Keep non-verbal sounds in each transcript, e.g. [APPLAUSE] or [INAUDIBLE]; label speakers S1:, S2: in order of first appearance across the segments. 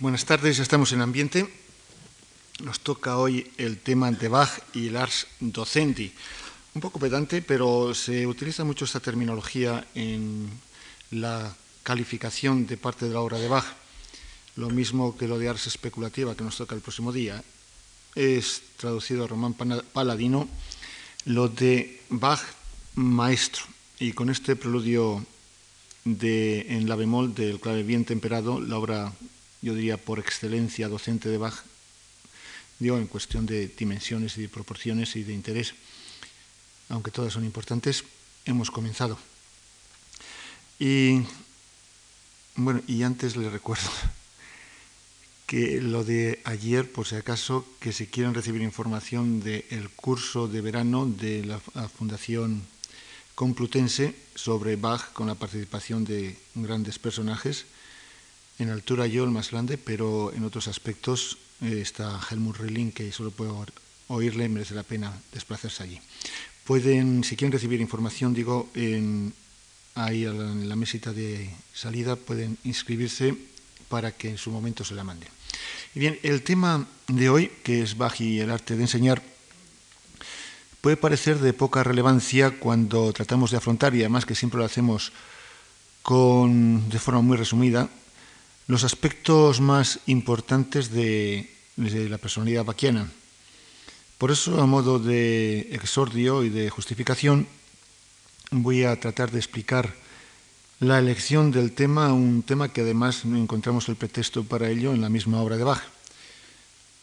S1: Buenas tardes, estamos en ambiente. Nos toca hoy el tema de Bach y el ars docendi. Un poco pedante, pero se utiliza mucho esta terminología en la calificación de parte de la obra de Bach. Lo mismo que lo de ars especulativa que nos toca el próximo día. Es traducido a Román Paladino lo de Bach maestro. Y con este preludio de, en la bemol del clave bien temperado, la obra, yo diría, por excelencia docente de Bach, dio en cuestión de dimensiones y de proporciones y de interés, aunque todas son importantes, hemos comenzado. Y bueno, y antes le recuerdo [LAUGHS] que lo de ayer, por si acaso, que si quieren recibir información del curso de verano de la Fundación Complutense sobre Bach con la participación de grandes personajes, en altura yo el más grande, pero en otros aspectos eh, está Helmut Rilling, que solo puedo oírle, merece la pena desplazarse allí. Pueden, si quieren recibir información, digo, ahí en la mesita de salida, pueden inscribirse para que en su momento se la manden. Y bien, el tema de hoy, que es y el arte de enseñar, puede parecer de poca relevancia cuando tratamos de afrontar, y además que siempre lo hacemos con, de forma muy resumida, los aspectos más importantes de, la personalidad baquiana. Por eso, a modo de exordio y de justificación, voy a tratar de explicar la elección del tema, un tema que además encontramos el pretexto para ello en la misma obra de Bach.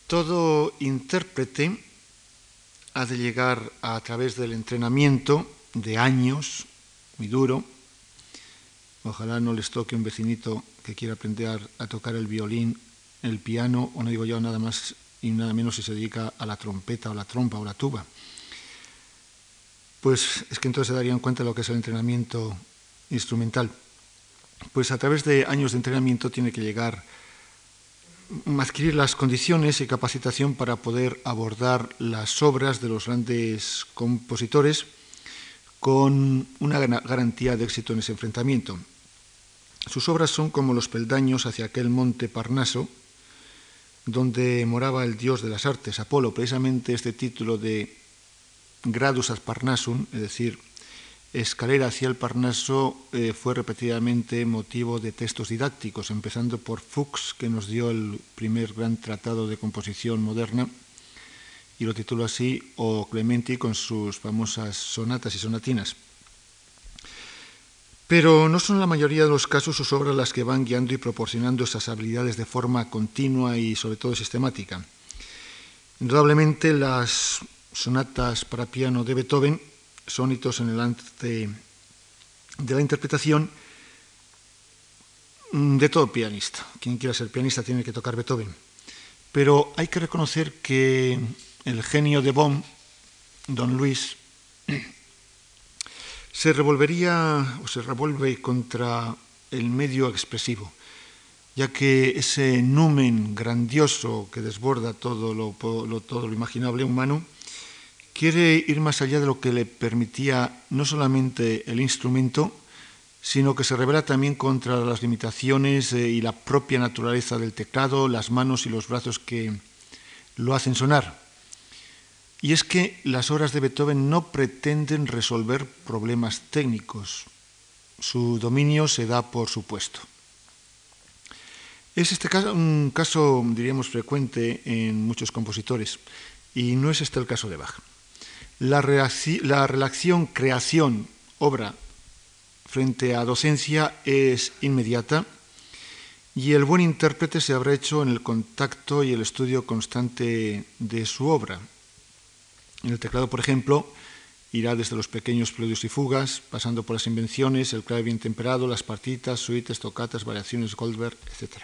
S1: Todo intérprete ha de llegar a través del entrenamiento de años, muy duro. Ojalá no les toque un vecinito que quiera aprender a tocar el violín, el piano, o no digo yo nada más y nada menos si se dedica a la trompeta o la trompa o la tuba. Pues es que entonces se darían cuenta de lo que es el entrenamiento instrumental. Pues a través de años de entrenamiento tiene que llegar adquirir las condiciones y capacitación para poder abordar las obras de los grandes compositores con una garantía de éxito en ese enfrentamiento. Sus obras son como los peldaños hacia aquel monte Parnaso, donde moraba el dios de las artes, Apolo. Precisamente este título de Gradus ad Parnasum, es decir, escalera hacia el Parnaso eh, fue repetidamente motivo de textos didácticos, empezando por Fuchs, que nos dio el primer gran tratado de composición moderna, y lo tituló así, o Clementi con sus famosas sonatas y sonatinas. Pero no son la mayoría de los casos sus obras las que van guiando y proporcionando esas habilidades de forma continua y sobre todo sistemática. Indudablemente las sonatas para piano de Beethoven son hitos en el arte de la interpretación de todo pianista. Quien quiera ser pianista tiene que tocar Beethoven. Pero hay que reconocer que el genio de Bonn, don Luis, se revolvería o se revuelve contra el medio expresivo, ya que ese numen grandioso que desborda todo lo, todo lo imaginable humano quiere ir más allá de lo que le permitía no solamente el instrumento, sino que se revela también contra las limitaciones eh, y la propia naturaleza del teclado, las manos y los brazos que lo hacen sonar. Y es que las obras de Beethoven no pretenden resolver problemas técnicos. Su dominio se da por supuesto. Es este caso, un caso, diríamos, frecuente en muchos compositores, y no es este el caso de Bach. La, relación creación-obra frente a docencia es inmediata y el buen intérprete se habrá hecho en el contacto y el estudio constante de su obra. En el teclado, por ejemplo, irá desde los pequeños preludios y fugas, pasando por las invenciones, el clave bien temperado, las partitas, suites, tocatas, variaciones Goldberg, etc.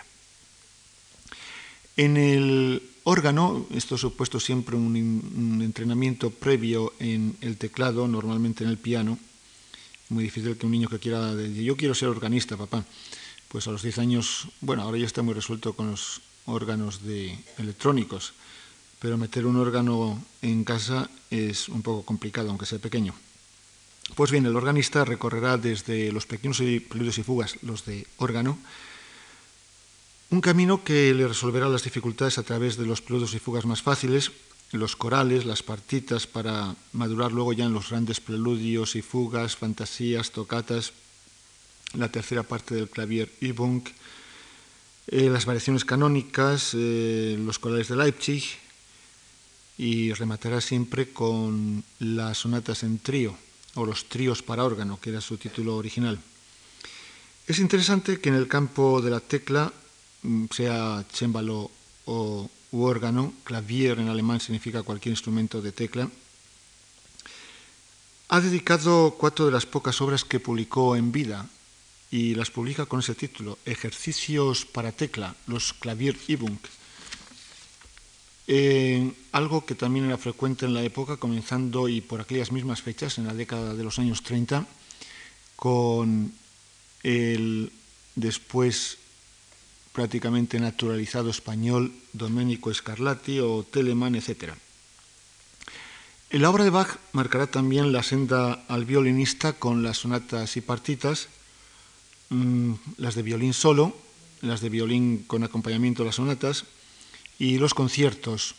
S1: En el órgano, esto ha supuesto siempre un, entrenamiento previo en el teclado, normalmente en el piano. Muy difícil que un niño que quiera, decir, yo quiero ser organista, papá. Pues a los 10 años, bueno, ahora ya está muy resuelto con los órganos de electrónicos, pero meter un órgano en casa es un poco complicado, aunque sea pequeño. Pues bien, el organista recorrerá desde los pequeños preludios y fugas, los de órgano, Un camino que le resolverá las dificultades a través de los preludios y fugas más fáciles, los corales, las partitas para madurar luego ya en los grandes preludios y fugas, fantasías, tocatas, la tercera parte del clavier Übung, eh, las variaciones canónicas, eh, los corales de Leipzig y rematará siempre con las sonatas en trío o los tríos para órgano, que era su título original. Es interesante que en el campo de la tecla, mm, sea cémbalo o u órgano, clavier en alemán significa cualquier instrumento de tecla, ha dedicado cuatro de las pocas obras que publicó en vida y las publica con ese título, Ejercicios para tecla, los clavier Übung. Eh, algo que también era frecuente en la época, comenzando y por aquellas mismas fechas, en la década de los años 30, con el después prácticamente naturalizado español Domenico Scarlatti o Telemann, etc. La obra de Bach marcará también la senda al violinista con las sonatas y partitas, mm, las de violín solo, las de violín con acompañamiento de las sonatas y los conciertos.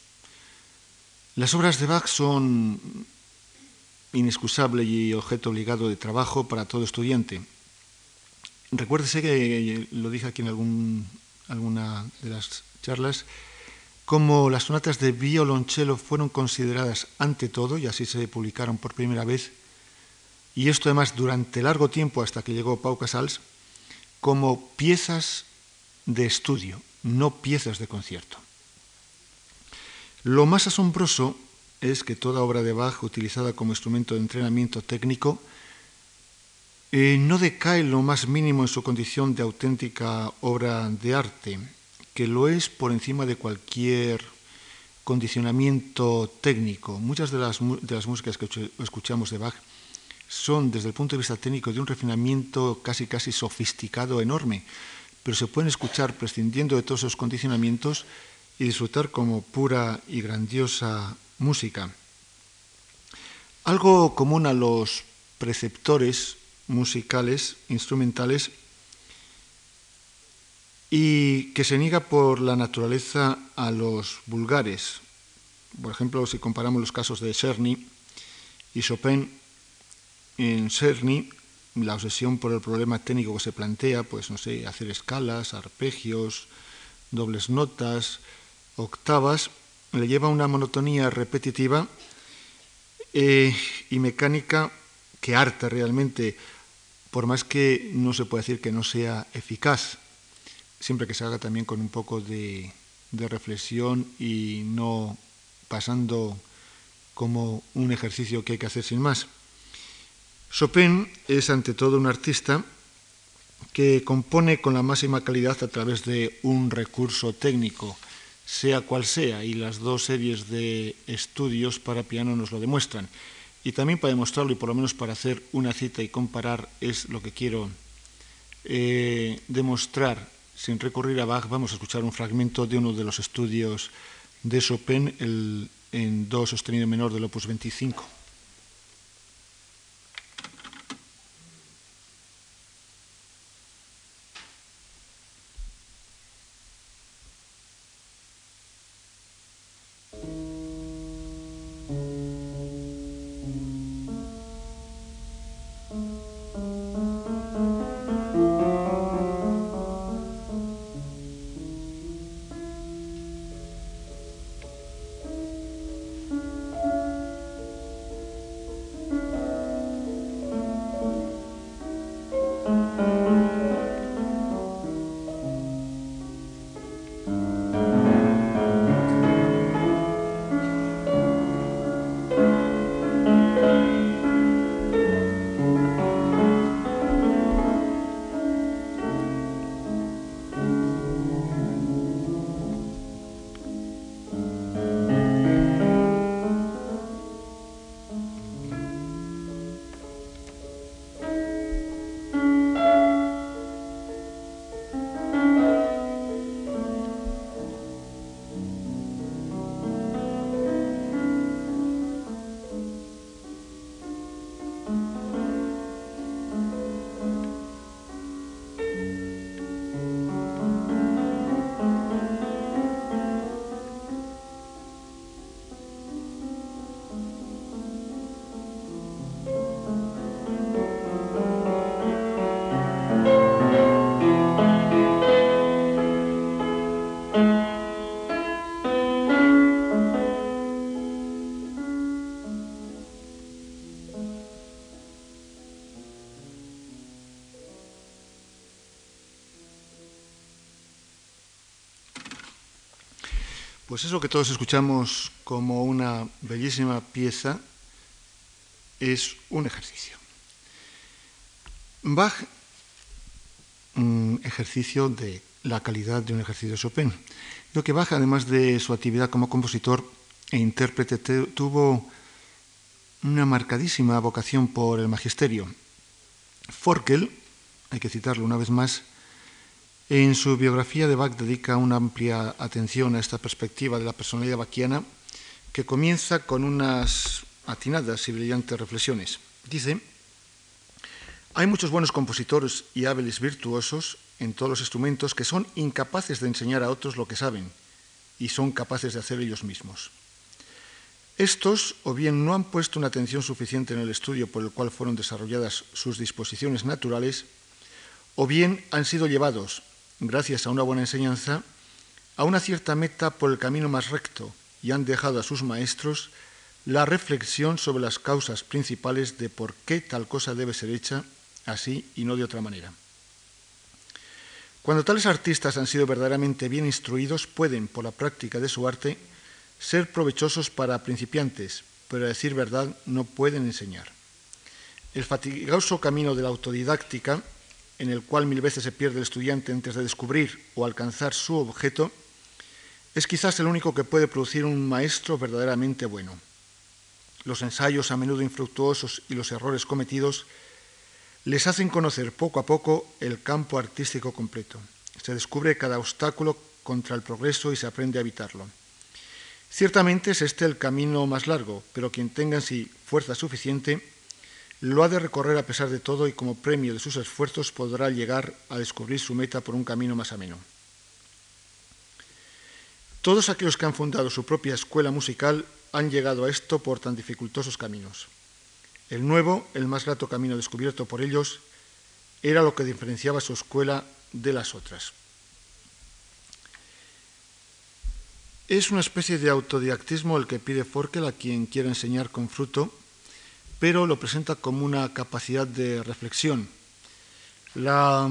S1: Las obras de Bach son inexcusable y objeto obligado de trabajo para todo estudiante. Recuérdese que lo dije aquí en alguna de las charlas, como las sonatas de violonchelo fueron consideradas ante todo, y así se publicaron por primera vez, y esto además durante largo tiempo hasta que llegó Pau Casals, como piezas de estudio, no piezas de concierto. Lo más asombroso es que toda obra de Bach utilizada como instrumento de entrenamiento técnico eh, no decae lo más mínimo en su condición de auténtica obra de arte, que lo es por encima de cualquier condicionamiento técnico. Muchas de las, de las músicas que escuchamos de Bach son, desde el punto de vista técnico, de un refinamiento casi casi sofisticado enorme, pero se pueden escuchar prescindiendo de todos esos condicionamientos y disfrutar como pura y grandiosa música. Algo común a los preceptores musicales, instrumentales, y que se niega por la naturaleza a los vulgares. Por ejemplo, si comparamos los casos de Czerny y Chopin, en Czerny la obsesión por el problema técnico que se plantea, pues no sé, hacer escalas, arpegios, dobles notas, octavas, le lleva una monotonía repetitiva eh, y mecánica que harta realmente por más que no se puede decir que no sea eficaz, siempre que se haga también con un poco de, reflexión y no pasando como un ejercicio que hay que hacer sin más. Chopin es ante todo un artista que compone con la máxima calidad a través de un recurso técnico, sea cual sea, y las dos series de estudios para piano nos lo demuestran. Y también para demostrarlo y por lo menos para hacer una cita y comparar es lo que quiero eh, demostrar sin recurrir a Bach. Vamos a escuchar un fragmento de uno de los estudios de Chopin el, en Do sostenido menor del opus 25. Pues eso que todos escuchamos como una bellísima pieza es un ejercicio. Bach, un ejercicio de la calidad de un ejercicio de Chopin. Lo que Bach, además de su actividad como compositor e intérprete, tuvo una marcadísima vocación por el magisterio. Forkel, hay que citarlo una vez más, en su biografía de Bach dedica una amplia atención a esta perspectiva de la personalidad bachiana que comienza con unas atinadas y brillantes reflexiones. Dice, hay muchos buenos compositores y hábiles virtuosos en todos los instrumentos que son incapaces de enseñar a otros lo que saben y son capaces de hacer ellos mismos. Estos o bien no han puesto una atención suficiente en el estudio por el cual fueron desarrolladas sus disposiciones naturales, o bien han sido llevados gracias a una buena enseñanza, a una cierta meta por el camino más recto y han dejado a sus maestros la reflexión sobre las causas principales de por qué tal cosa debe ser hecha así y no de otra manera. Cuando tales artistas han sido verdaderamente bien instruidos, pueden, por la práctica de su arte, ser provechosos para principiantes, pero a decir verdad no pueden enseñar. El fatigoso camino de la autodidáctica en el cual mil veces se pierde el estudiante antes de descubrir o alcanzar su objeto, es quizás el único que puede producir un maestro verdaderamente bueno. Los ensayos a menudo infructuosos y los errores cometidos les hacen conocer poco a poco el campo artístico completo. Se descubre cada obstáculo contra el progreso y se aprende a evitarlo. Ciertamente es este el camino más largo, pero quien tenga en sí fuerza suficiente lo ha de recorrer a pesar de todo y como premio de sus esfuerzos podrá llegar a descubrir su meta por un camino más ameno. Todos aquellos que han fundado su propia escuela musical han llegado a esto por tan dificultosos caminos. El nuevo, el más grato camino descubierto por ellos, era lo que diferenciaba su escuela de las otras. Es una especie de autodidactismo el que pide Forkel a quien quiera enseñar con fruto pero lo presenta como una capacidad de reflexión. La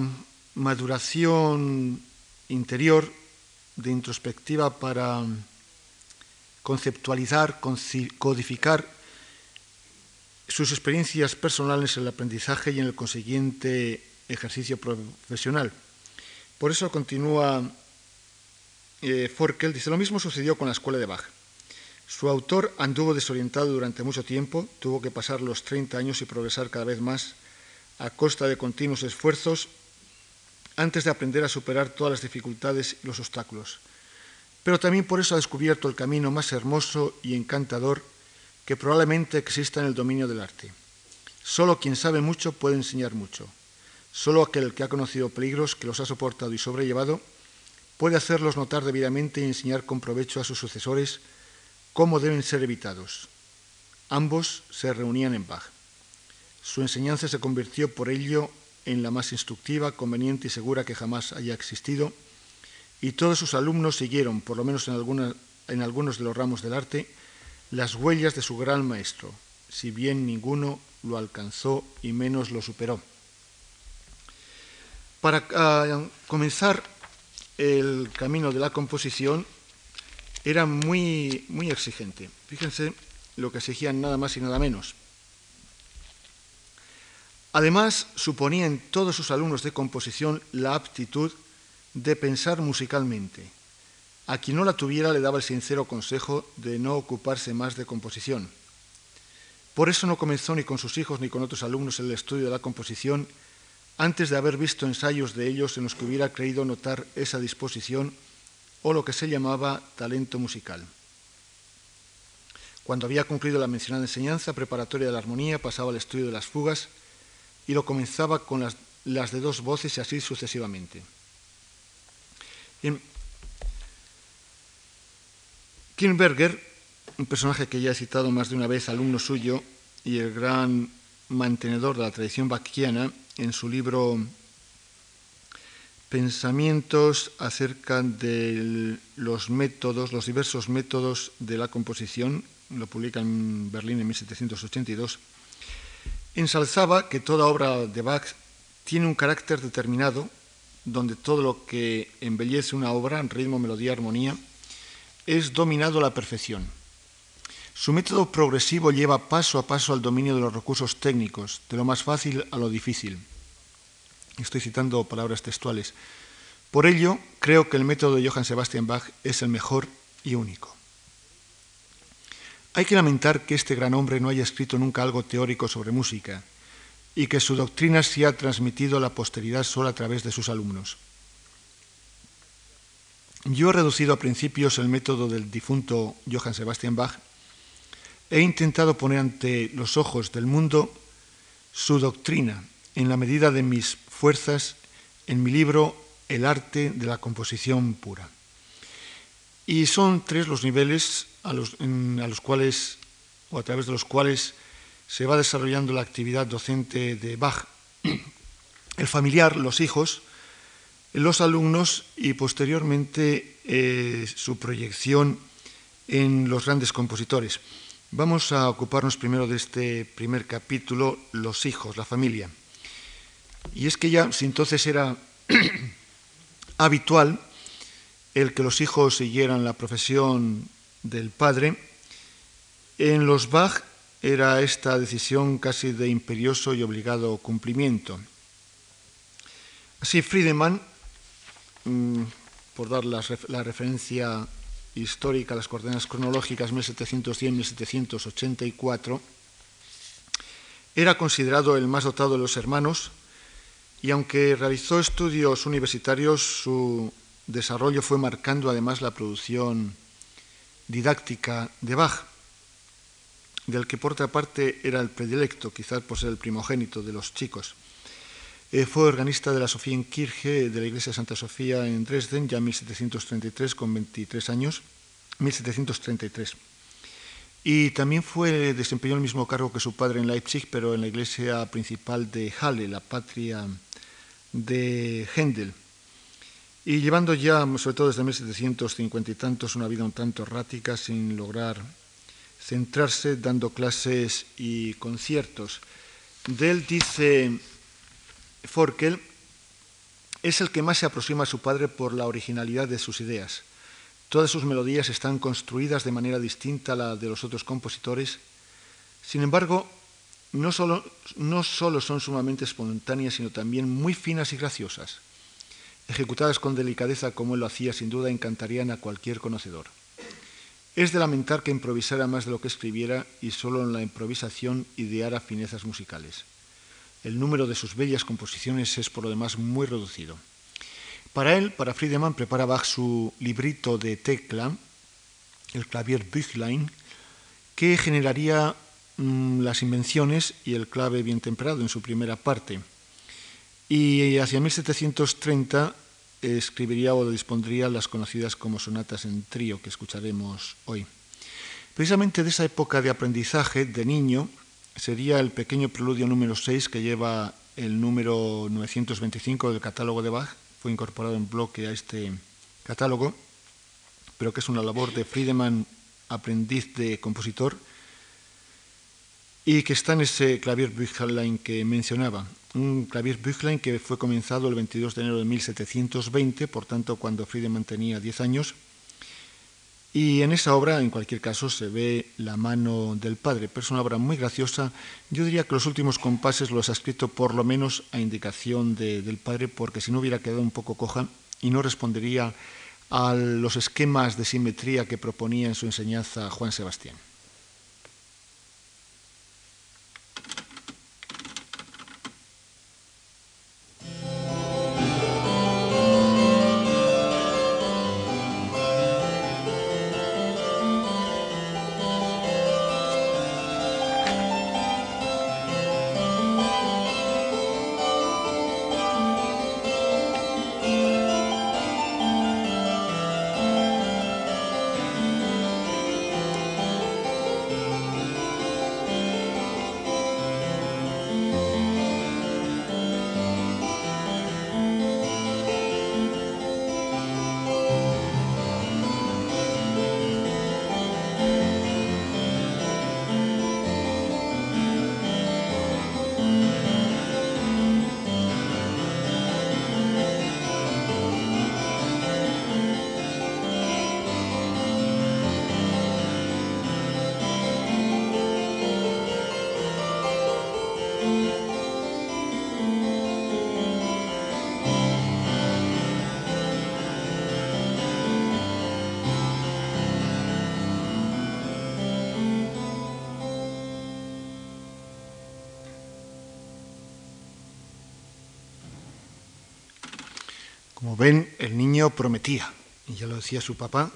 S1: maduración interior de introspectiva para conceptualizar, codificar sus experiencias personales en el aprendizaje y en el consiguiente ejercicio profesional. Por eso continúa eh, Forkel, dice, lo mismo sucedió con la escuela de Bach. Su autor anduvo desorientado durante mucho tiempo, tuvo que pasar los 30 años y progresar cada vez más a costa de continuos esfuerzos antes de aprender a superar todas las dificultades y los obstáculos. Pero también por eso ha descubierto el camino más hermoso y encantador que probablemente exista en el dominio del arte. Solo quien sabe mucho puede enseñar mucho. Solo aquel que ha conocido peligros, que los ha soportado y sobrellevado, puede hacerlos notar debidamente y enseñar con provecho a sus sucesores cómo deben ser evitados. Ambos se reunían en Bach. Su enseñanza se convirtió por ello en la más instructiva, conveniente y segura que jamás haya existido, y todos sus alumnos siguieron, por lo menos en, algunos de los ramos del arte, las huellas de su gran maestro, si bien ninguno lo alcanzó y menos lo superó. Para ah, comenzar el camino de la composición, era muy, muy exigente. Fíjense lo que exigían nada más y nada menos. Además, suponía en todos sus alumnos de composición la aptitud de pensar musicalmente. A quien no la tuviera le daba el sincero consejo de no ocuparse más de composición. Por eso no comenzó ni con sus hijos ni con otros alumnos el estudio de la composición antes de haber visto ensayos de ellos en los que hubiera creído notar esa disposición o lo que se llamaba talento musical. Cuando había concluido la mencionada enseñanza preparatoria de la armonía, pasaba al estudio de las fugas y lo comenzaba con las, de dos voces y así sucesivamente. Kirnberger, un personaje que ya he citado más de una vez, alumno suyo y el gran mantenedor de la tradición bachiana, en su libro pensamientos acerca de los métodos, los diversos métodos de la composición, lo publica en Berlín en 1782, ensalzaba que toda obra de Bach tiene un carácter determinado, donde todo lo que embellece una obra, en ritmo, melodía, armonía, es dominado a la perfección. Su método progresivo lleva paso a paso al dominio de los recursos técnicos, de lo más fácil a lo difícil. Estoy citando palabras textuales. Por ello, creo que el método de Johann Sebastian Bach es el mejor y único. Hay que lamentar que este gran hombre no haya escrito nunca algo teórico sobre música y que su doctrina se ha transmitido a la posteridad solo a través de sus alumnos. Yo he reducido a principios el método del difunto Johann Sebastian Bach. He intentado poner ante los ojos del mundo su doctrina en la medida de mis fuerzas en mi libro El arte de la composición pura. Y son tres los niveles a los, a los cuales, o a través de los cuales se va desarrollando la actividad docente de Bach. El familiar, los hijos, los alumnos y posteriormente eh, su proyección en los grandes compositores. Vamos a ocuparnos primero de este primer capítulo, los hijos, la familia. Y es que ya si entonces era [CLEARS THROAT] habitual el que los hijos siguieran la profesión del padre, en los Bach era esta decisión casi de imperioso y obligado cumplimiento. Así, Friedemann, mm, por dar la, referencia histórica, las coordenadas cronológicas 1710-1784, era considerado el más dotado de los hermanos y aunque realizó estudios universitarios, su desarrollo fue marcando además la producción didáctica de Bach, del que por otra parte era el predilecto, quizás por ser el primogénito de los chicos. Eh, fue organista de la Kirche de la iglesia de Santa Sofía en Dresden, ya en 1733, con 23 años, 1733. Y también fue, desempeñó el mismo cargo que su padre en Leipzig, pero en la iglesia principal de Halle, la patria de Händel y llevando ya, sobre todo desde 1750 y tantos, una vida un tanto errática sin lograr centrarse, dando clases y conciertos. De dice Forkel, es el que más se aproxima a su padre por la originalidad de sus ideas. Todas sus melodías están construidas de manera distinta a la de los otros compositores. Sin embargo, no solo, no solo son sumamente espontáneas, sino también muy finas y graciosas ejecutadas con delicadeza como él lo hacía, sin duda encantarían a cualquier conocedor. Es de lamentar que improvisara más de lo que escribiera y solo en la improvisación ideara finezas musicales. El número de sus bellas composiciones es por lo demás muy reducido. Para él, para Friedemann, prepara Bach su librito de tecla, el clavier Büchlein, que generaría mm, las invenciones y el clave bien temperado en su primera parte y hacia 1730 escribiría o dispondría las conocidas como sonatas en trío que escucharemos hoy. Precisamente de esa época de aprendizaje de niño sería el pequeño preludio número 6 que lleva el número 925 del catálogo de Bach, fue incorporado en bloque a este catálogo, pero que es una labor de Friedemann, aprendiz de compositor, y que está en ese clavier Büchlein que mencionaba un clavier Büchlein que fue comenzado el 22 de enero de 1720, por tanto cuando Friedemann tenía 10 años. Y en esa obra, en cualquier caso, se ve la mano del padre, pero es una obra muy graciosa. Yo diría que los últimos compases los ha escrito por lo menos a indicación del padre, porque si no hubiera quedado un poco coja y no respondería a los esquemas de simetría que proponía en su enseñanza Juan Sebastián. Ven, el niño prometía, y ya lo decía su papá,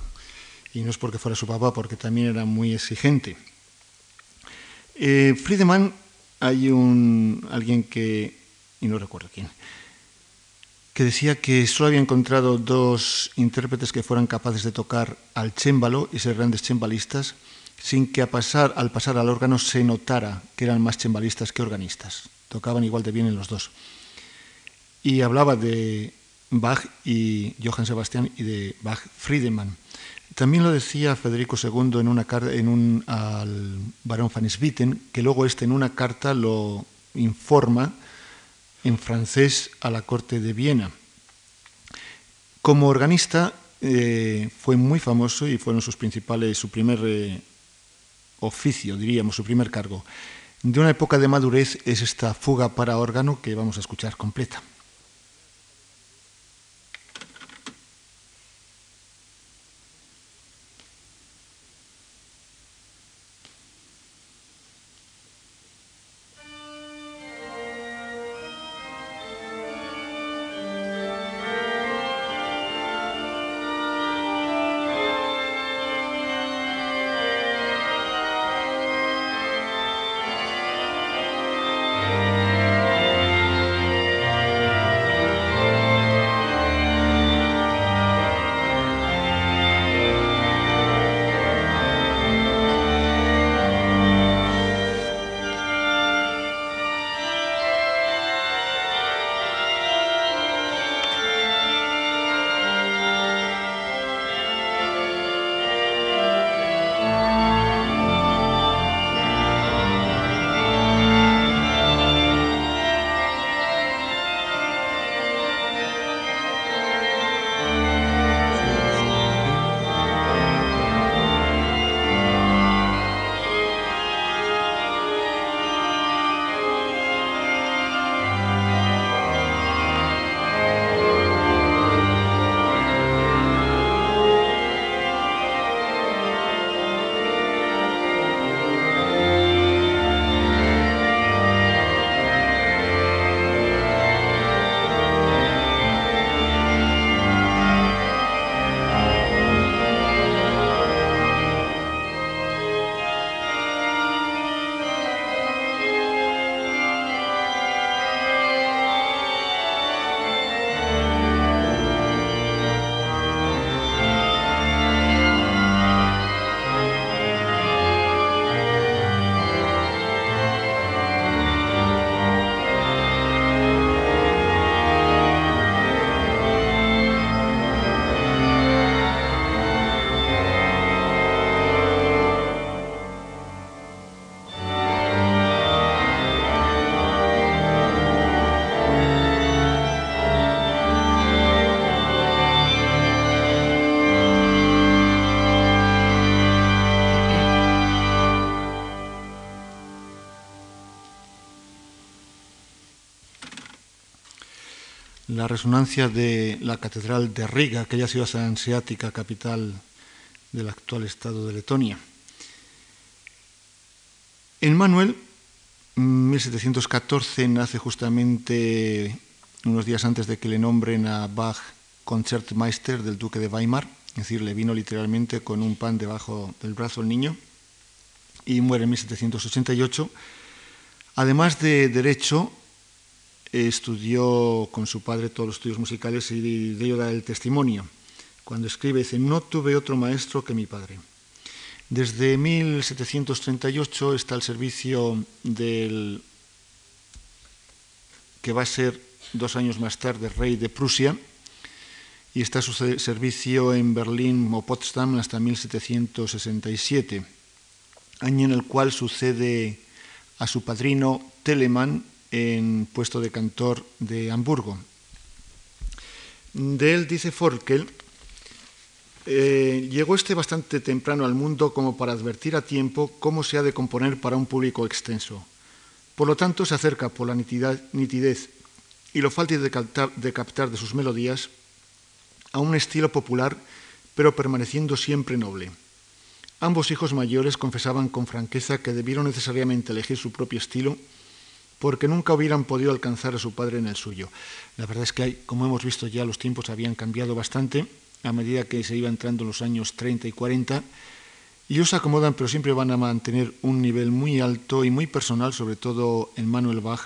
S1: y no es porque fuera su papá, porque también era muy exigente. Eh, Friedemann, hay un, alguien que, y no recuerdo quién, que decía que solo había encontrado dos intérpretes que fueran capaces de tocar al chémbalo y ser grandes chembalistas sin que a pasar, al pasar al órgano se notara que eran más chembalistas que organistas. Tocaban igual de bien en los dos. Y hablaba de Bach y Johann Sebastian y de Bach Friedemann. También lo decía Federico II en una carta en un, al barón van Swieten, que luego este en una carta lo informa en francés a la corte de Viena. Como organista eh, fue muy famoso y fueron sus principales, su primer eh, oficio, diríamos, su primer cargo. De una época de madurez es esta fuga para órgano que vamos a escuchar completa. La resonancia de la Catedral de Riga, aquella ciudad anseática capital del actual estado de Letonia. En Manuel, 1714, nace justamente unos días antes de que le nombren a Bach Concertmeister del duque de Weimar, es decir, le vino literalmente con un pan debajo del brazo el niño, y muere en 1788. Además de derecho, estudió con su padre todos los estudios musicales y de ello da el testimonio. Cuando escribe, dice, no tuve otro maestro que mi padre. Desde 1738 está al servicio del que va a ser dos años más tarde rey de Prusia y está a su servicio en Berlín o Potsdam hasta 1767, año en el cual sucede a su padrino Telemann en puesto de cantor de Hamburgo. De él dice Forkel, eh, llegó este bastante temprano al mundo como para advertir a tiempo cómo se ha de componer para un público extenso. Por lo tanto, se acerca por la nitidez y lo fácil de de captar de sus melodías a un estilo popular, pero permaneciendo siempre noble. Ambos hijos mayores confesaban con franqueza que debieron necesariamente elegir su propio estilo porque nunca hubieran podido alcanzar a su padre en el suyo. La verdad es que, como hemos visto ya, los tiempos habían cambiado bastante a medida que se iba entrando en los años 30 y 40. Y ellos se acomodan, pero siempre van a mantener un nivel muy alto y muy personal, sobre todo en Manuel Bach,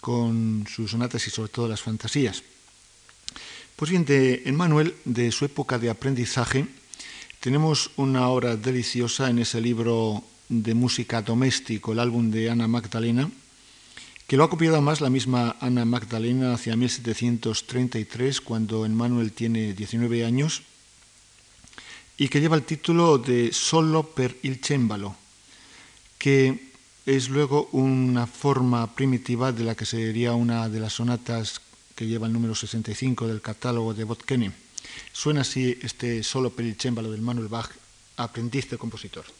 S1: con sus sonatas y sobre todo las fantasías. Pues bien, de Manuel, de su época de aprendizaje, tenemos una obra deliciosa en ese libro de música doméstico, el álbum de Ana Magdalena, que lo ha copiado más la misma Ana Magdalena hacia 1733, cuando Emmanuel tiene 19 años, y que lleva el título de Solo per il cembalo, que es luego una forma primitiva de la que sería una de las sonatas que lleva el número 65 del catálogo de Botkene. Suena así este Solo per il cembalo del Manuel Bach, aprendiz de compositor.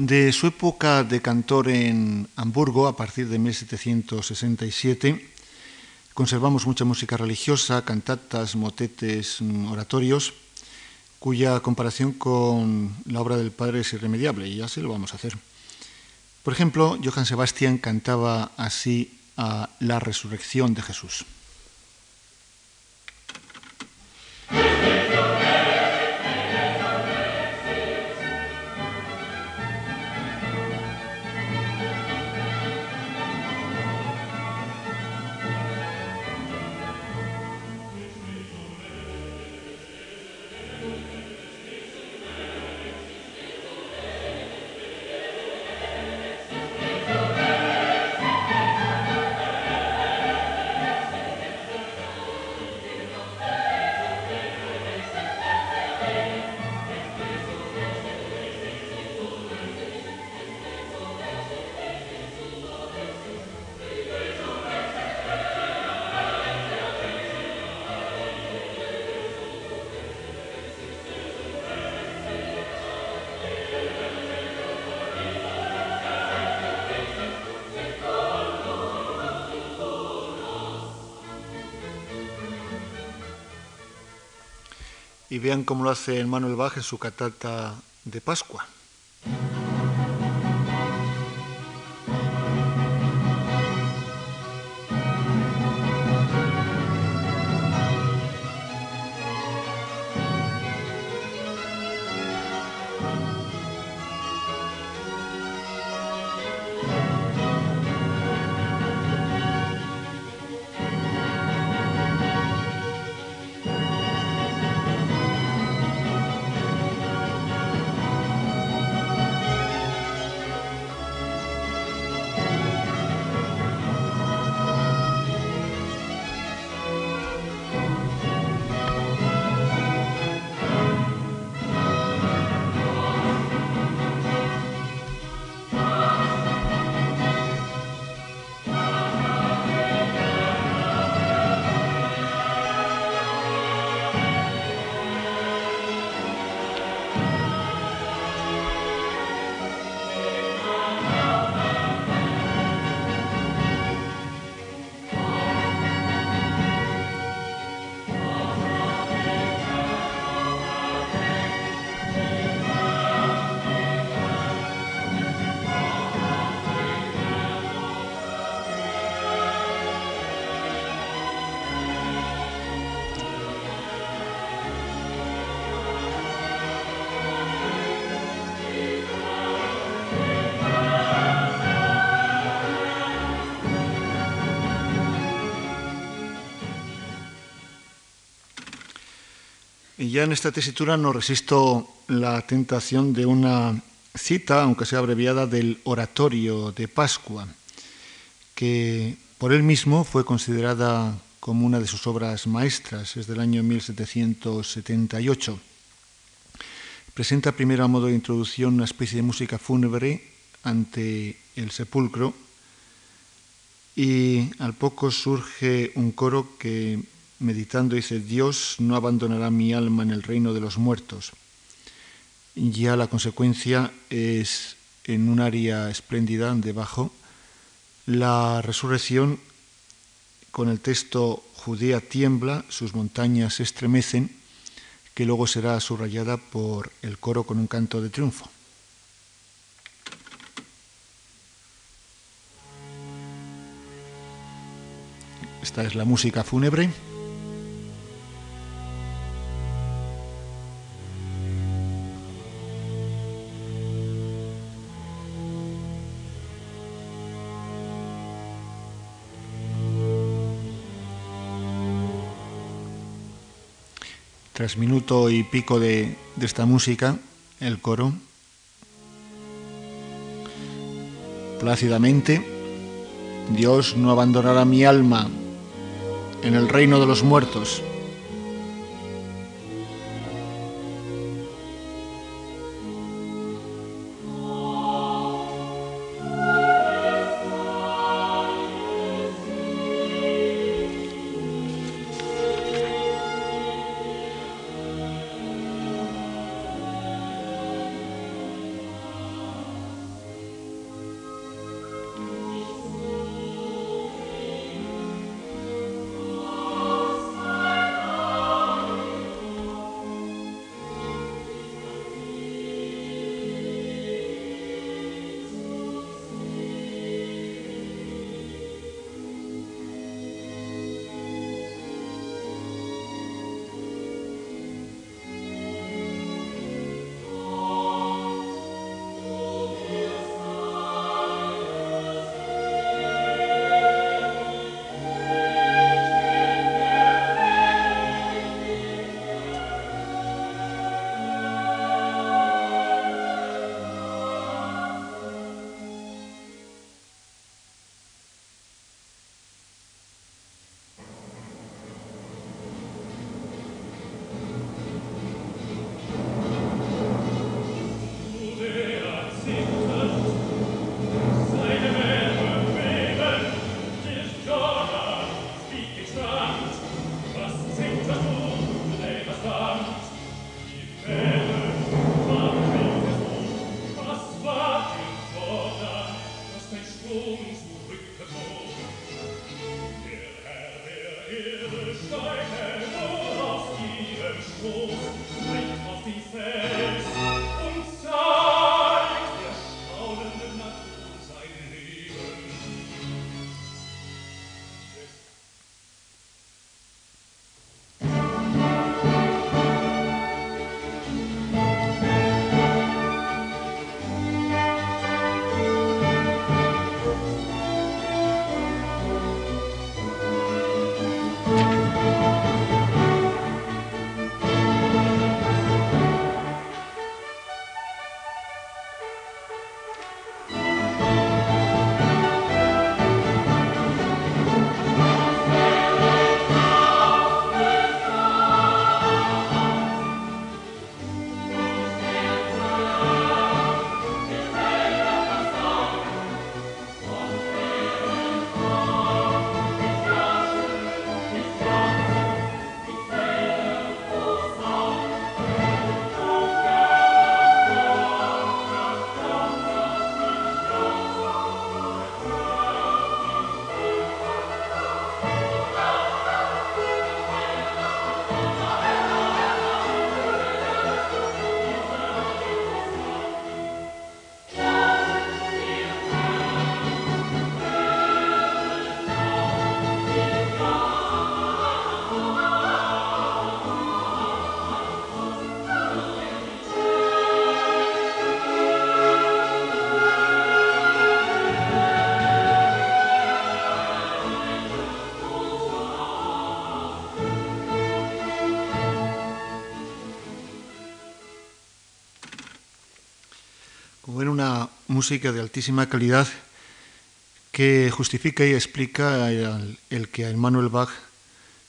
S1: De su época de cantor en Hamburgo, a partir de 1767, conservamos mucha música religiosa, cantatas, motetes, oratorios, cuya comparación con la obra del Padre es irremediable, y así lo vamos a hacer. Por ejemplo, Johann Sebastian cantaba así a la resurrección de Jesús. Y vean cómo lo hace Manuel Bach en su catata de Pascua. Ya en esta tesitura no resisto la tentación de una cita, aunque sea abreviada, del Oratorio de Pascua, que por él mismo fue considerada como una de sus obras maestras, es del año 1778. Presenta primero a modo de introducción una especie de música fúnebre ante el sepulcro y al poco surge un coro que meditando dice, Dios no abandonará mi alma en el reino de los muertos. Ya la consecuencia es en un área espléndida debajo, la resurrección con el texto Judea tiembla, sus montañas se estremecen, que luego será subrayada por el coro con un canto de triunfo. Esta es la música fúnebre. Tras minuto y pico de, de esta música, el coro, plácidamente, Dios no abandonará mi alma en el reino de los muertos. Música de altísima calidad que justifica y explica el, que a Emmanuel Bach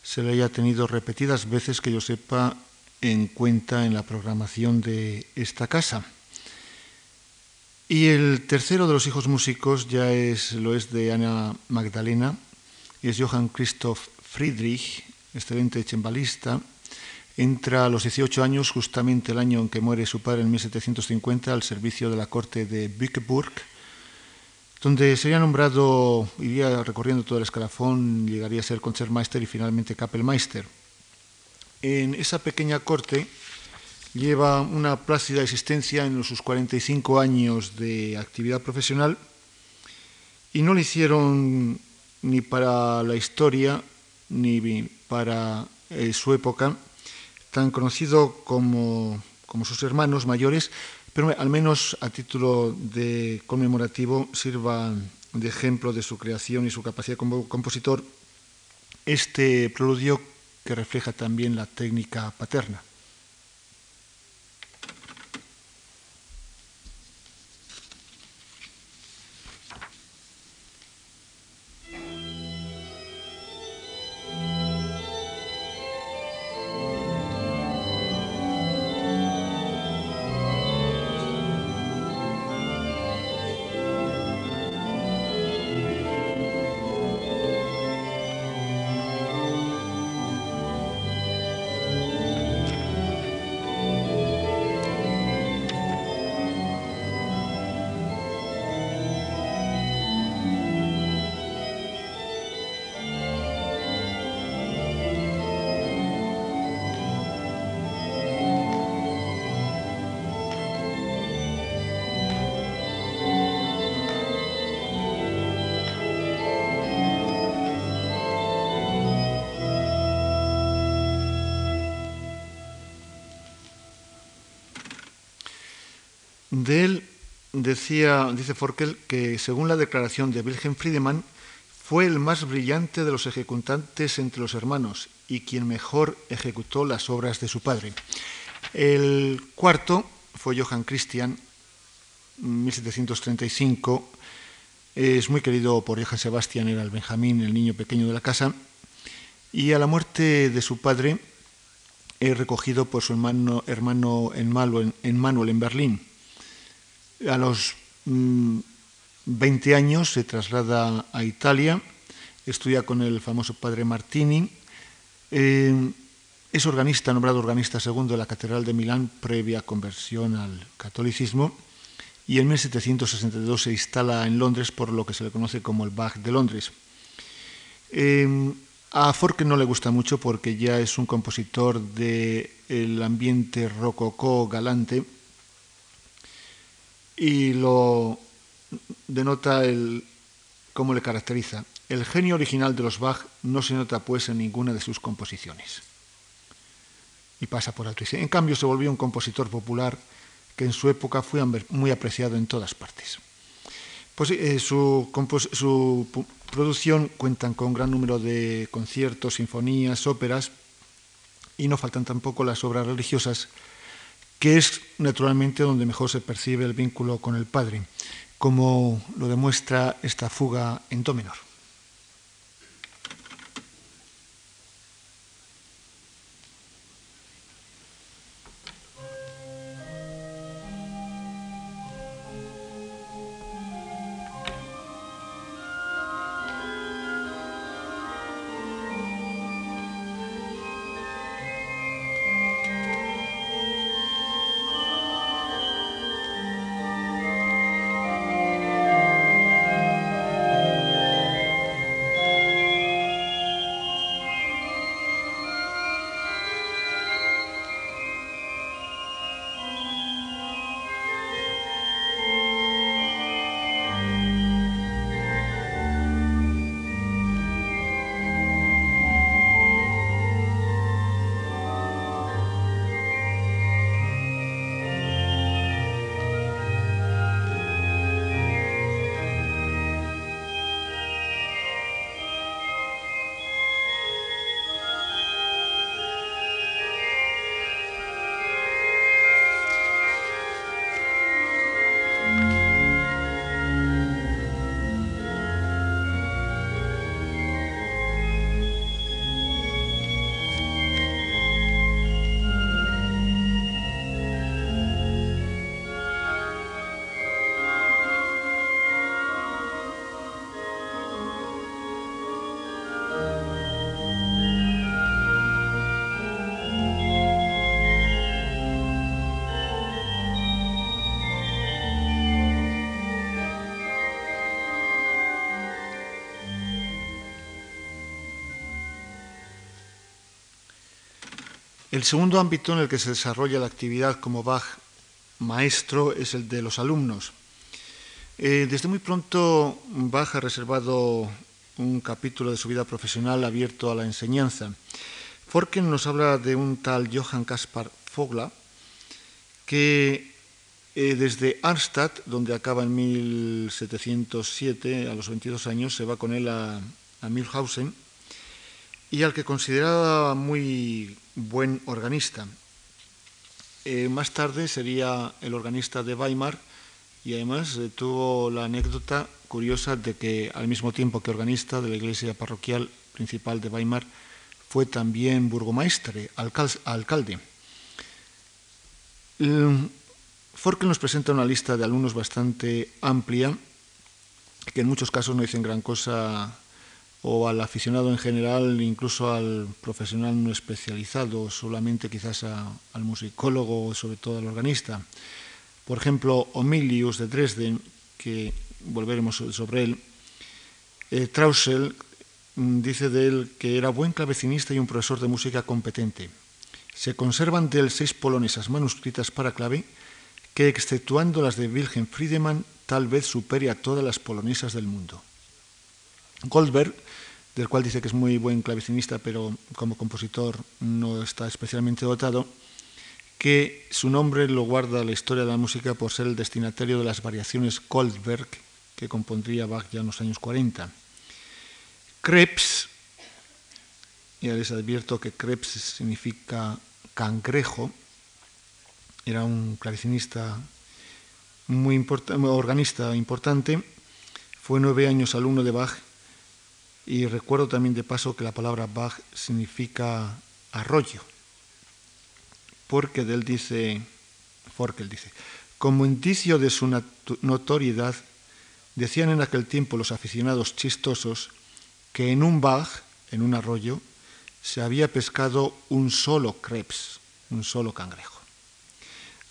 S1: se le haya tenido repetidas veces que yo sepa en cuenta en la programación de esta casa. Y el tercero de los hijos músicos ya es, lo es de Ana Magdalena, y es Johann Christoph Friedrich, excelente chembalista. Entra a los 18 años, justamente el año en que muere su padre en 1750, al servicio de la corte de Bückeburg, donde sería nombrado, iría recorriendo todo el escalafón, llegaría a ser Concertmeister y finalmente Kapellmeister. En esa pequeña corte lleva una plácida existencia en sus 45 años de actividad profesional y no le hicieron ni para la historia ni para eh, su época tan conocido como, como sus hermanos mayores, pero al menos a título de conmemorativo sirva de ejemplo de su creación y su capacidad como compositor este preludio que refleja también la técnica paterna. Decía, dice Forkel que según la declaración de Wilhelm Friedemann, fue el más brillante de los ejecutantes entre los hermanos y quien mejor ejecutó las obras de su padre. El cuarto fue Johann Christian, 1735. Es muy querido por Johann Sebastian, era el Benjamín, el niño pequeño de la casa. Y a la muerte de su padre, es recogido por su hermano, hermano en Berlín a los 20 mm, años se traslada a Italia, estudia con el famoso padre Martini, eh, es organista, nombrado organista segundo de la Catedral de Milán previa conversión al catolicismo y en 1762 se instala en Londres por lo que se le conoce como el Bach de Londres. Eh, a Forke no le gusta mucho porque ya es un compositor del ambiente rococó galante y lo denota el, cómo le caracteriza. El genio original de los Bach no se nota pues en ninguna de sus composiciones. Y pasa por alto. En cambio se volvió un compositor popular que en su época fue muy apreciado en todas partes. Pues eh, su, su producción cuentan con un gran número de conciertos, sinfonías, óperas y no faltan tampoco las obras religiosas que es naturalmente donde mejor se percibe el vínculo con el Padre, como lo demuestra esta fuga en do menor. El segundo ámbito en el que se desarrolla la actividad como Bach maestro es el de los alumnos. Eh, desde muy pronto Bach ha reservado un capítulo de su vida profesional abierto a la enseñanza. Forken nos habla de un tal Johann Caspar Fogla que eh, desde Arnstadt, donde acaba en 1707, a los 22 años, se va con él a, a Mühlhausen y al que consideraba muy buen organista. Eh, más tarde sería el organista de Weimar y además eh, tuvo la anécdota curiosa de que al mismo tiempo que organista de la iglesia parroquial principal de Weimar fue también burgomaestre, alcalde. Forkel nos presenta una lista de alumnos bastante amplia que en muchos casos no dicen gran cosa o al aficionado en general, incluso al profesional no especializado, solamente quizás al musicólogo sobre todo al organista. Por ejemplo, Omilius de Dresden, que volveremos sobre él, eh, Trausel mm, dice de él que era buen clavecinista y un profesor de música competente. Se conservan de él seis polonesas manuscritas para clave que, exceptuando las de Wilhelm Friedemann, tal vez supere a todas las polonesas del mundo. Goldberg, del cual dice que es muy buen clavecinista, pero como compositor no está especialmente dotado, que su nombre lo guarda la historia de la música por ser el destinatario de las variaciones Goldberg que compondría Bach ya en los años 40. Krebs, ya les advierto que Krebs significa cangrejo, era un clavecinista muy importante, organista importante, fue nueve años alumno de Bach y recuerdo también de paso que la palabra Bach significa arroyo, porque él dice, Forkel dice, como indicio de su notoriedad, decían en aquel tiempo los aficionados chistosos que en un Bach, en un arroyo, se había pescado un solo krebs, un solo cangrejo.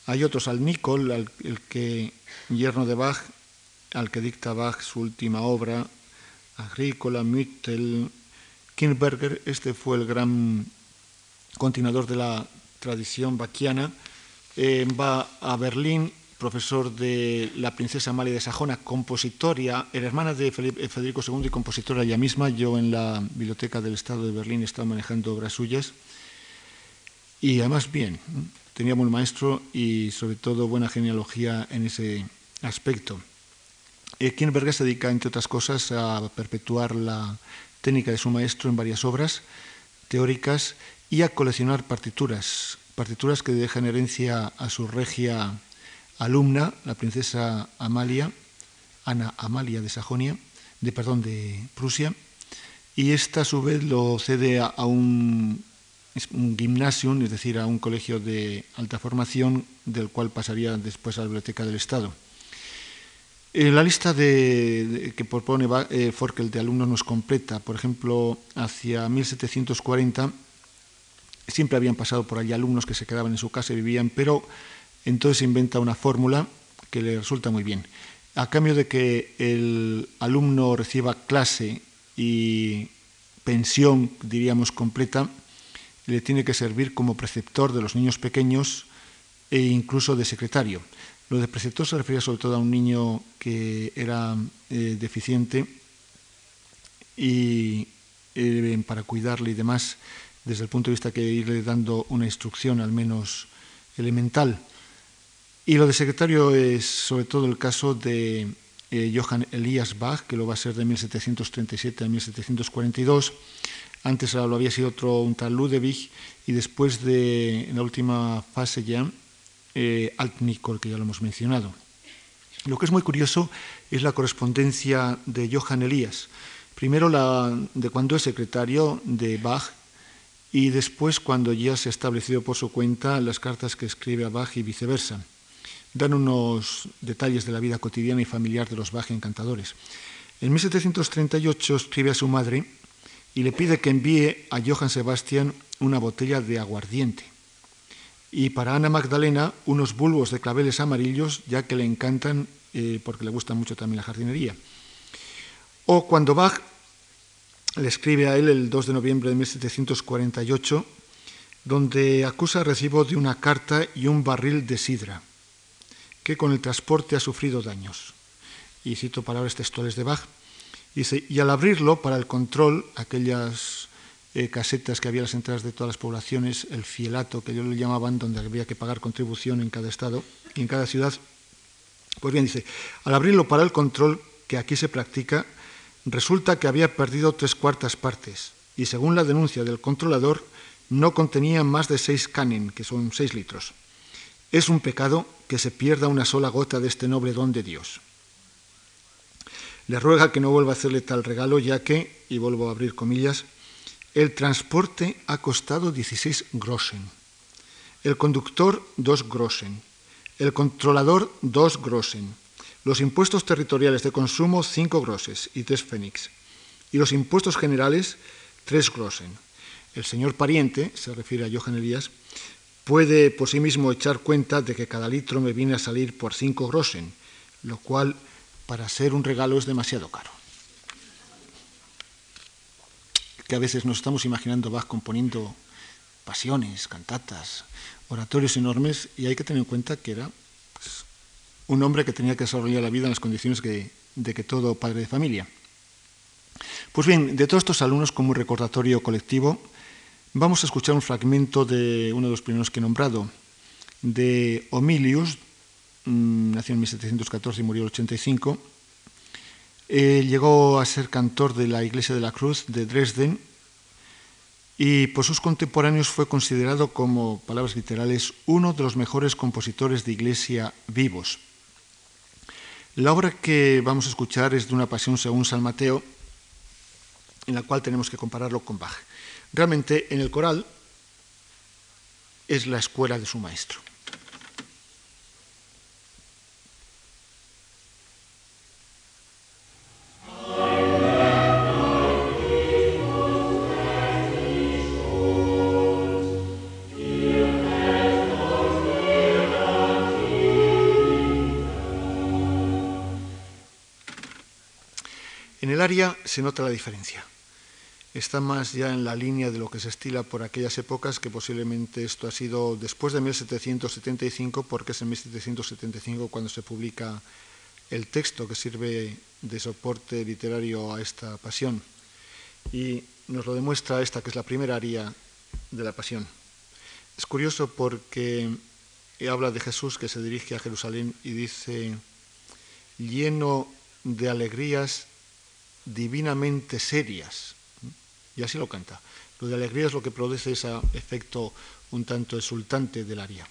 S1: Hay otros al Nicol, el que yerno de Bach, al que dicta Bach su última obra, Agrícola, Müttel, Kinberger, este fue el gran continuador de la tradición bachiana, eh, va a Berlín, profesor de la princesa Amalia de Sajona, compositora, era hermana de eh, Federico II y compositora ella misma. Yo en la Biblioteca del Estado de Berlín estaba manejando obras suyas. Y además bien, tenía buen maestro y sobre todo buena genealogía en ese aspecto. Kinberger se dedica, entre otras cosas, a perpetuar la técnica de su maestro en varias obras teóricas y a coleccionar partituras, partituras que dejan herencia a su regia alumna, la princesa Amalia, Ana Amalia de Sajonia, de perdón, de Prusia, y esta a su vez lo cede a, un, un gymnasium, es decir, a un colegio de alta formación, del cual pasaría después a la Biblioteca del Estado. Eh, la lista de, que propone eh, Forkel de alumnos no es completa. Por ejemplo, hacia 1740 siempre habían pasado por allí alumnos que se quedaban en su casa y vivían, pero entonces inventa una fórmula que le resulta muy bien. A cambio de que el alumno reciba clase y pensión, diríamos, completa, le tiene que servir como preceptor de los niños pequeños e incluso de secretario. Lo de preceptor se refería sobre todo a un niño que era eh, deficiente y eh, para cuidarle y demás, desde el punto de vista que irle dando una instrucción al menos elemental. Y lo de secretario es sobre todo el caso de eh, Johann Elias Bach, que lo va a ser de 1737 a 1742. Antes lo había sido otro, un tal Ludwig, y después de, en la última fase ya, eh, Alt-Nicol, que ya lo hemos mencionado. Lo que es muy curioso es la correspondencia de Johann Elias. Primero la de cuando es secretario de Bach y después cuando ya se ha establecido por su cuenta las cartas que escribe a Bach y viceversa. Dan unos detalles de la vida cotidiana y familiar de los Bach encantadores. En 1738 escribe a su madre y le pide que envíe a Johann Sebastian una botella de aguardiente y para Ana Magdalena unos bulbos de claveles amarillos, ya que le encantan eh, porque le gusta mucho también la jardinería. O cuando Bach le escribe a él el 2 de noviembre de 1748, donde acusa recibo de una carta y un barril de sidra, que con el transporte ha sufrido daños. Y cito palabras textuales de Bach. Dice, y al abrirlo para el control, aquellas eh, casetas que había en las entradas de todas las poblaciones, el fielato que ellos le llamaban, donde había que pagar contribución en cada estado y en cada ciudad, pues bien, dice, al abrirlo para el control que aquí se practica, resulta que había perdido tres cuartas partes y según la denuncia del controlador, no contenía más de seis canen, que son seis litros. Es un pecado que se pierda una sola gota de este noble don de Dios. Le ruega que no vuelva a hacerle tal regalo, ya que, y vuelvo a abrir comillas, el transporte ha costado 16 groschen, el conductor 2 groschen, el controlador 2 groschen, los impuestos territoriales de consumo 5 grosses y 3 fénix, y los impuestos generales 3 groschen. El señor pariente, se refiere a Johan Elías, puede por sí mismo echar cuenta de que cada litro me viene a salir por 5 groschen, lo cual para ser un regalo es demasiado caro. Que a veces nos estamos imaginando Bach componiendo pasiones, cantatas, oratorios enormes, y hay que tener en cuenta que era pues, un hombre que tenía que desarrollar la vida en las condiciones de que todo padre de familia. Pues bien, de todos estos alumnos, como un recordatorio colectivo, vamos a escuchar un fragmento de uno de los primeros que he nombrado, de Omilius, mm, nació en 1714 y murió en 85. Llegó a ser cantor de la Iglesia de la Cruz de Dresden y por sus contemporáneos fue considerado como, palabras literales, uno de los mejores compositores de iglesia vivos. La obra que vamos a escuchar es de una pasión según San Mateo, en la cual tenemos que compararlo con Bach. Realmente en el coral es la escuela de su maestro. Área se nota la diferencia. Está más ya en la línea de lo que se estila por aquellas épocas, que posiblemente esto ha sido después de 1775, porque es en 1775 cuando se publica el texto que sirve de soporte literario a esta pasión. Y nos lo demuestra esta, que es la primera aria de la pasión. Es curioso porque habla de Jesús que se dirige a Jerusalén y dice, lleno de alegrías divinamente serias. Y así lo canta. Lo de alegría es lo que produce ese efecto un tanto exultante del aria.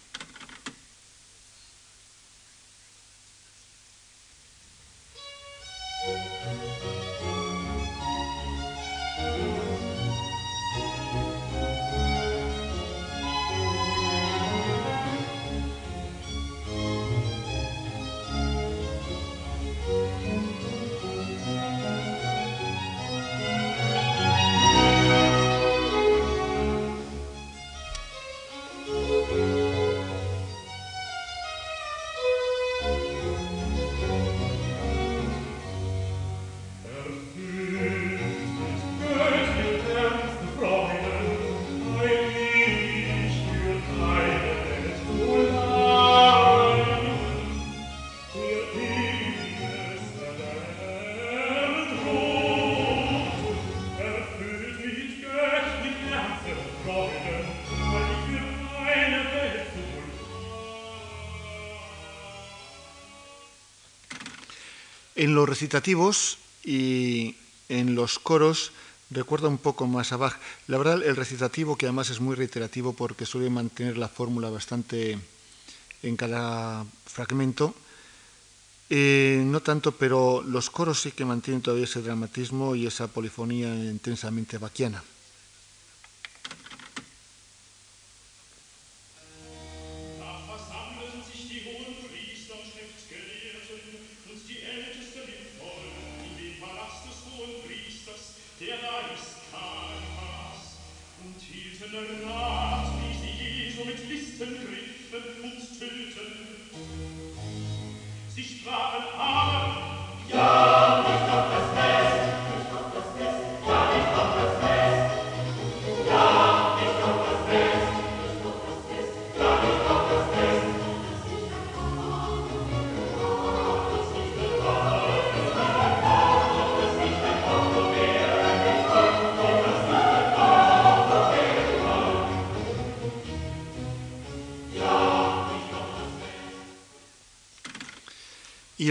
S1: En los recitativos y en los coros recuerda un poco más a Bach. La verdad, el recitativo, que además es muy reiterativo porque suele mantener la fórmula bastante en cada fragmento, eh, no tanto, pero los coros sí que mantienen todavía ese dramatismo y esa polifonía intensamente baquiana.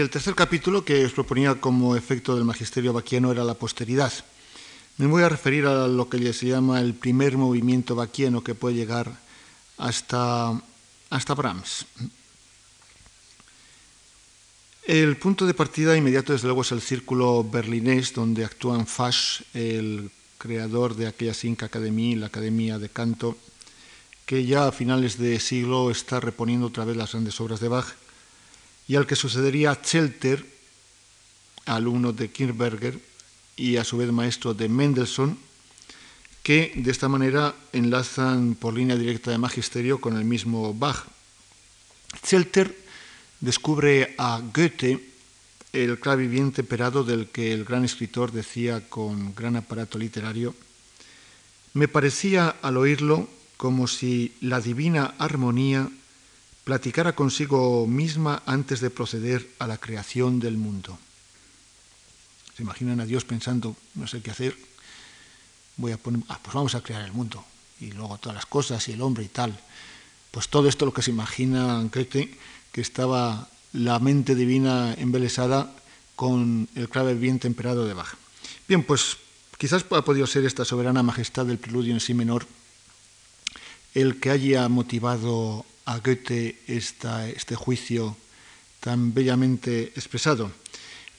S1: El tercer capítulo que os proponía como efecto del magisterio baquiano era la posteridad. Me voy a referir a lo que se llama el primer movimiento baquiano que puede llegar hasta, hasta Brahms. El punto de partida inmediato, desde luego, es el círculo berlinés, donde actúan Fasch, el creador de aquella Sink Academy, la Academia de Canto, que ya a finales de siglo está reponiendo otra vez las grandes obras de Bach, y al que sucedería Zelter, alumno de Kirchberger y a su vez maestro de Mendelssohn, que de esta manera enlazan por línea directa de magisterio con el mismo Bach. Zelter descubre a Goethe, el claviviente perado del que el gran escritor decía con gran aparato literario, me parecía al oírlo como si la divina armonía platicara consigo misma antes de proceder a la creación del mundo. Se imaginan a Dios pensando, no sé qué hacer, voy a poner, ah, pues vamos a crear el mundo, y luego todas las cosas y el hombre y tal. Pues todo esto lo que se imagina Goethe, que estaba la mente divina embelesada con el clave bien temperado de Bach. Bien, pues quizás ha podido ser esta soberana majestad del preludio en sí menor el que haya motivado a Goethe este juicio tan bellamente expresado.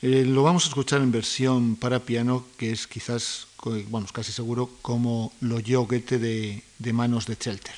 S1: Eh, lo vamos a escuchar en versión para piano, que es quizás, vamos, casi seguro, como lo oyó Goethe de, de manos de Chelter.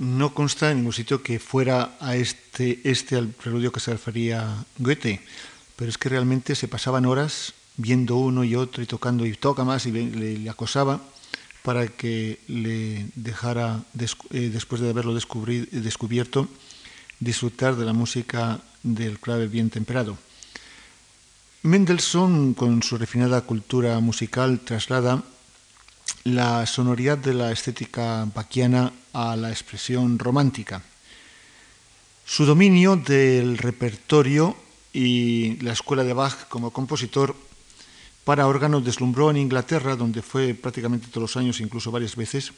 S1: No consta en ningún sitio que fuera a este, este al preludio que se refería Goethe, pero es que realmente se pasaban horas viendo uno y otro y tocando y toca más y le, acosaba para que le dejara, eh, después de haberlo descubierto, disfrutar de la música del clave bien temperado. Mendelssohn, con su refinada cultura musical, traslada la sonoridad de la estética baquiana a la expresión romántica. Su dominio del repertorio y la escuela de Bach como compositor para órgano deslumbró en Inglaterra, donde fue prácticamente todos los años, incluso varias veces,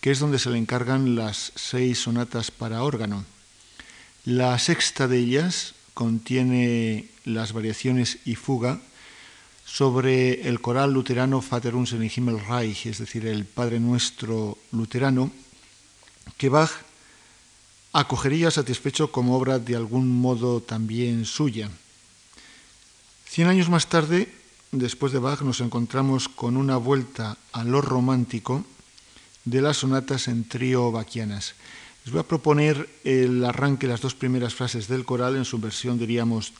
S1: que es donde se le encargan las seis sonatas para órgano. La sexta de ellas contiene las variaciones y fuga sobre el coral luterano Vater unser im Himmelreich, es decir, el Padre Nuestro luterano, que Bach acogería satisfecho como obra de algún modo también suya. Cien años más tarde, después de Bach, nos encontramos con una vuelta a lo romántico de las sonatas en trío bachianas. Les voy a proponer el arranque, las dos primeras frases del coral en su versión, diríamos,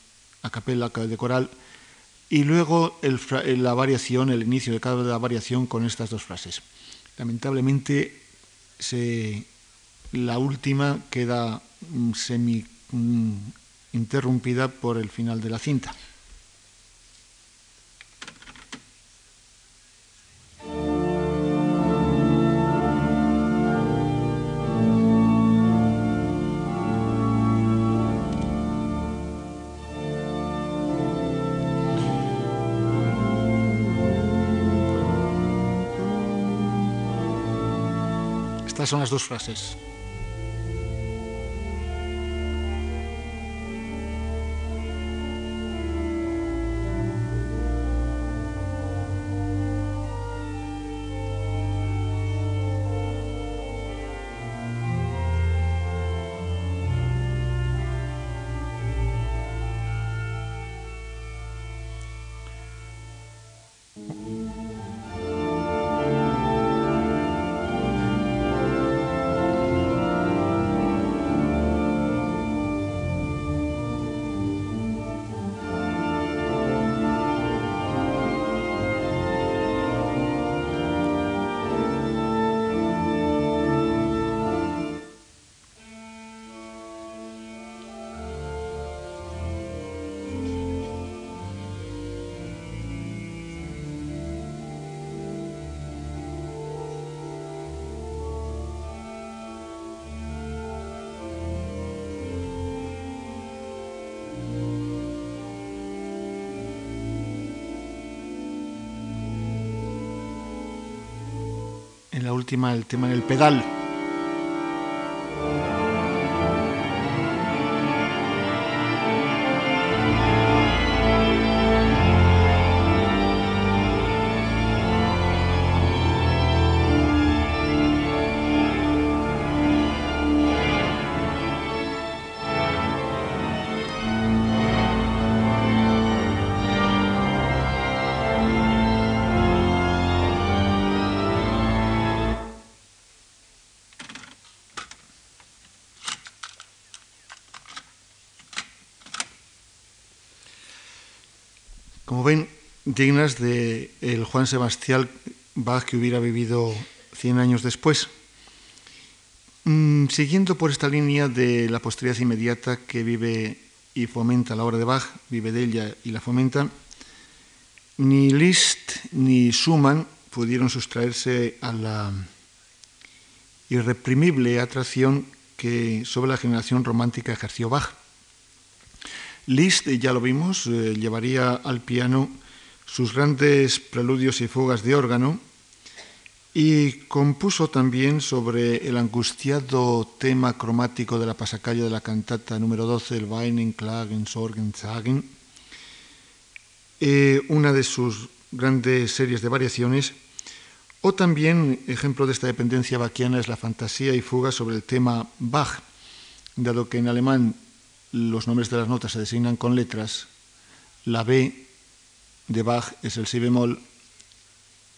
S1: a capella de coral, y luego la variación, el inicio de cada variación con estas dos frases. Lamentablemente, la última queda mm, semi mm, interrumpida por el final de la cinta. son las dos frases. Última el tema en el pedal. Dignas de el Juan Sebastián Bach que hubiera vivido 100 años después. Mm, siguiendo por esta línea de la posteridad inmediata que vive y fomenta la obra de Bach, vive de ella y la fomenta, ni Liszt ni Schumann pudieron sustraerse a la irreprimible atracción que sobre la generación romántica ejerció Bach. Liszt, ya lo vimos, eh, llevaría al piano sus grandes preludios y fugas de órgano y compuso también sobre el angustiado tema cromático de la pasacalla de la cantata número 12, el Weinen, Klagen, Sorgen, Zagen, eh, una de sus grandes series de variaciones, o también, ejemplo de esta dependencia bachiana, es la fantasía y fuga sobre el tema Bach, dado que en alemán los nombres de las notas se designan con letras, la B de Bach es el si bemol,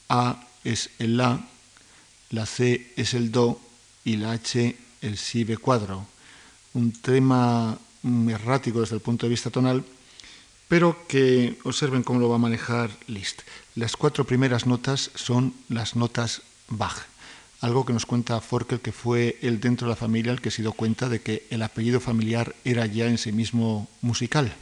S1: A es el La, la C es el Do y la H el si be cuadro. Un tema errático desde el punto de vista tonal, pero que observen cómo lo va a manejar Liszt. Las cuatro primeras notas son las notas Bach, algo que nos cuenta Forkel, que fue el dentro de la familia el que se dio cuenta de que el apellido familiar era ya en sí mismo musical.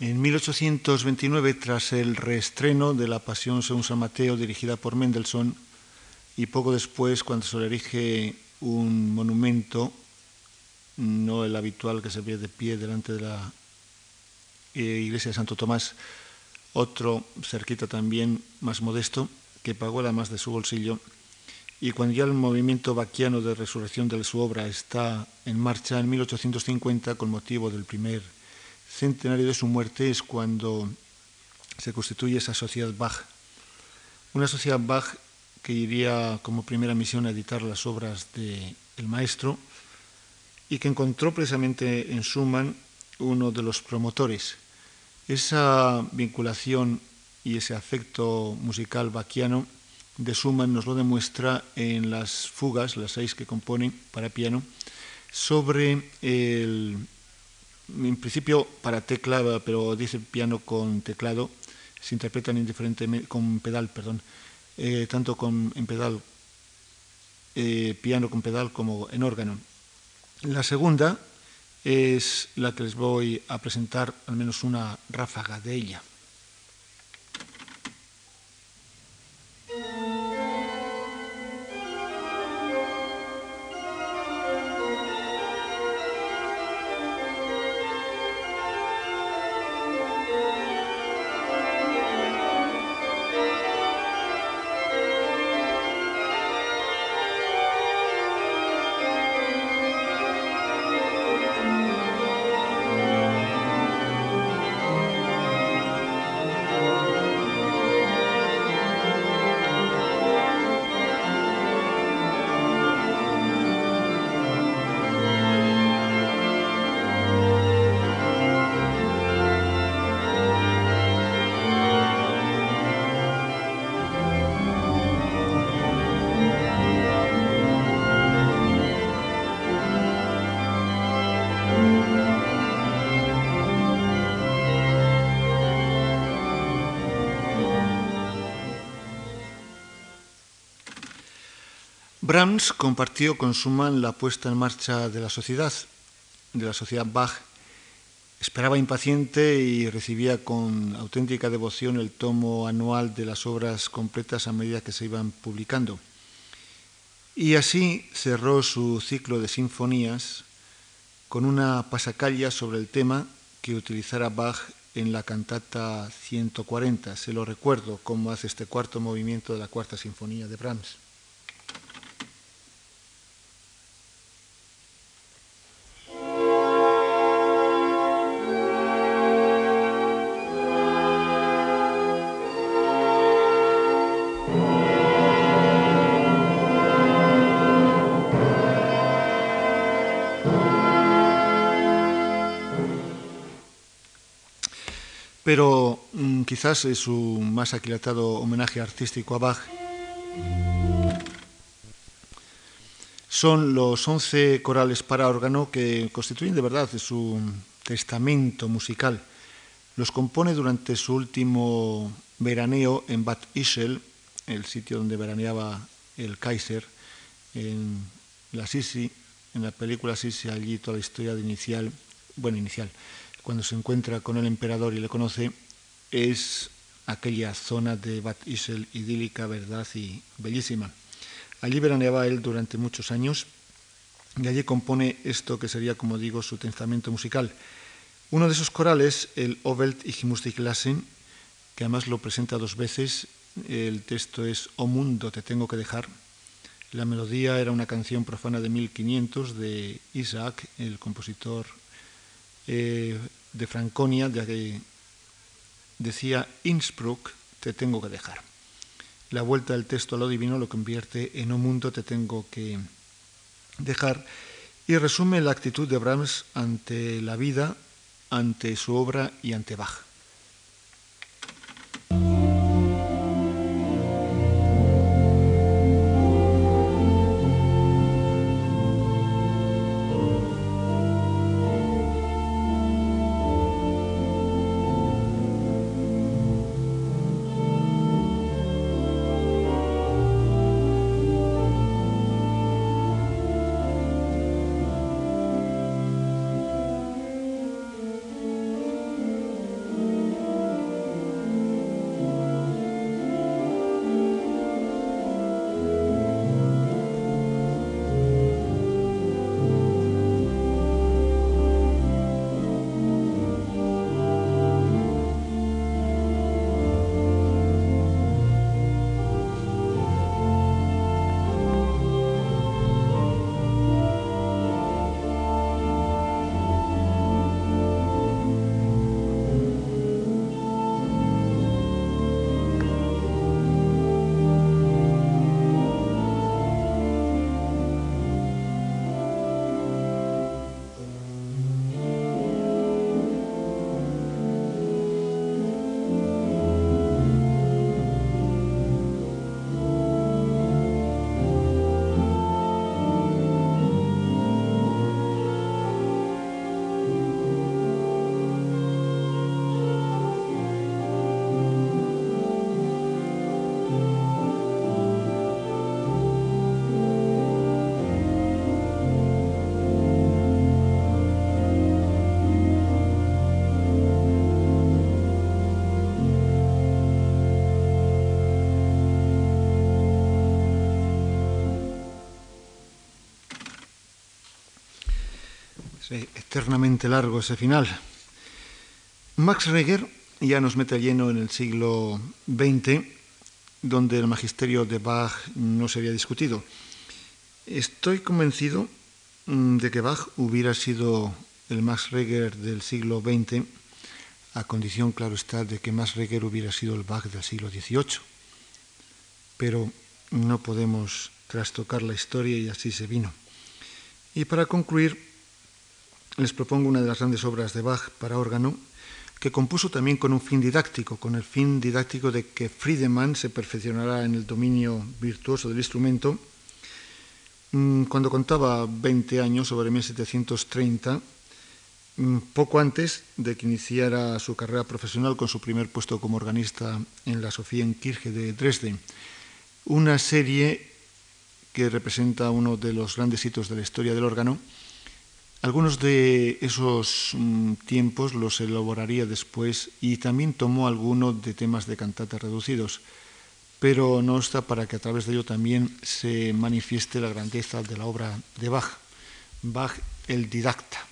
S1: En 1829, tras el reestreno de La Pasión según San Mateo, dirigida por Mendelssohn, y poco después, cuando se le erige un monumento, no el habitual que se ve de pie delante de la eh, iglesia de Santo Tomás, otro cerquita también más modesto, que pagó la más de su bolsillo, y cuando ya el movimiento vaquiano de resurrección de su obra está en marcha en 1850 con motivo del primer centenario de su muerte es cuando se constituye esa sociedad Bach. Una sociedad Bach que iría como primera misión a editar las obras del maestro y que encontró precisamente en Schumann uno de los promotores. Esa vinculación y ese afecto musical bachiano de Schumann nos lo demuestra en las fugas, las seis que componen para piano, sobre el, en principio para tecla, pero dice piano con teclado, se interpretan indiferentemente, con pedal, perdón, eh, tanto con, en pedal, eh, piano con pedal como en órgano. La segunda es la que les voy a presentar, al menos una ráfaga de ella. Brahms compartió con Schumann la puesta en marcha de la sociedad, de la sociedad Bach. Esperaba impaciente y recibía con auténtica devoción el tomo anual de las obras completas a medida que se iban publicando. Y así cerró su ciclo de sinfonías con una pasacalla sobre el tema que utilizara Bach en la cantata 140. Se lo recuerdo cómo hace este cuarto movimiento de la cuarta sinfonía de Brahms. Pero mm, quizás su más aquilatado homenaje artístico a Bach son los once corales para órgano que constituyen de verdad su testamento musical. Los compone durante su último veraneo en Bad Ischel, el sitio donde veraneaba el Kaiser, en la Sisi, en la película Sisi, allí toda la historia de inicial, bueno, inicial, cuando se encuentra con el emperador y le conoce, es aquella zona de Bad Isel idílica, verdad y bellísima. Allí veraneaba él durante muchos años y allí compone esto que sería, como digo, su testamento musical. Uno de esos corales, el Ovelt ich que además lo presenta dos veces, el texto es O mundo, te tengo que dejar. La melodía era una canción profana de 1500 de Isaac, el compositor eh, de Franconia, de que decía Innsbruck, te tengo que dejar. La vuelta del texto a lo divino lo convierte en un mundo te tengo que dejar y resume la actitud de Brahms ante la vida, ante su obra y ante Bach. Eternamente largo ese final. Max Reger ya nos mete lleno en el siglo XX, donde el magisterio de Bach no se había discutido. Estoy convencido mm, de que Bach hubiera sido el Max Reger del siglo XX, a condición, claro está, de que Max Reger hubiera sido el Bach del siglo XVIII. Pero no podemos trastocar la historia y así se vino. Y para concluir, les propongo una de las grandes obras de Bach para órgano, que compuso también con un fin didáctico, con el fin didáctico de que Friedemann se perfeccionará en el dominio virtuoso del instrumento. Mm, cuando contaba 20 años, sobre 1730, mm, poco antes de que iniciara su carrera profesional con su primer puesto como organista en la Sophieenkirche de Dresden, una serie que representa uno de los grandes hitos de la historia del órgano. Algunos de esos mm, tiempos los elaboraría después y también tomó algunos de temas de cantata reducidos, pero no está para que a través de ello también se manifieste la grandeza de la obra de Bach, Bach el didacta.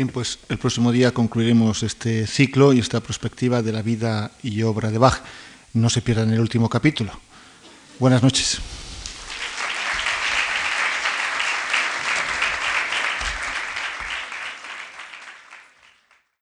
S1: Bien, pues el próximo día concluiremos este ciclo y esta perspectiva de la vida y obra de Bach. No se pierdan el último capítulo. Buenas noches.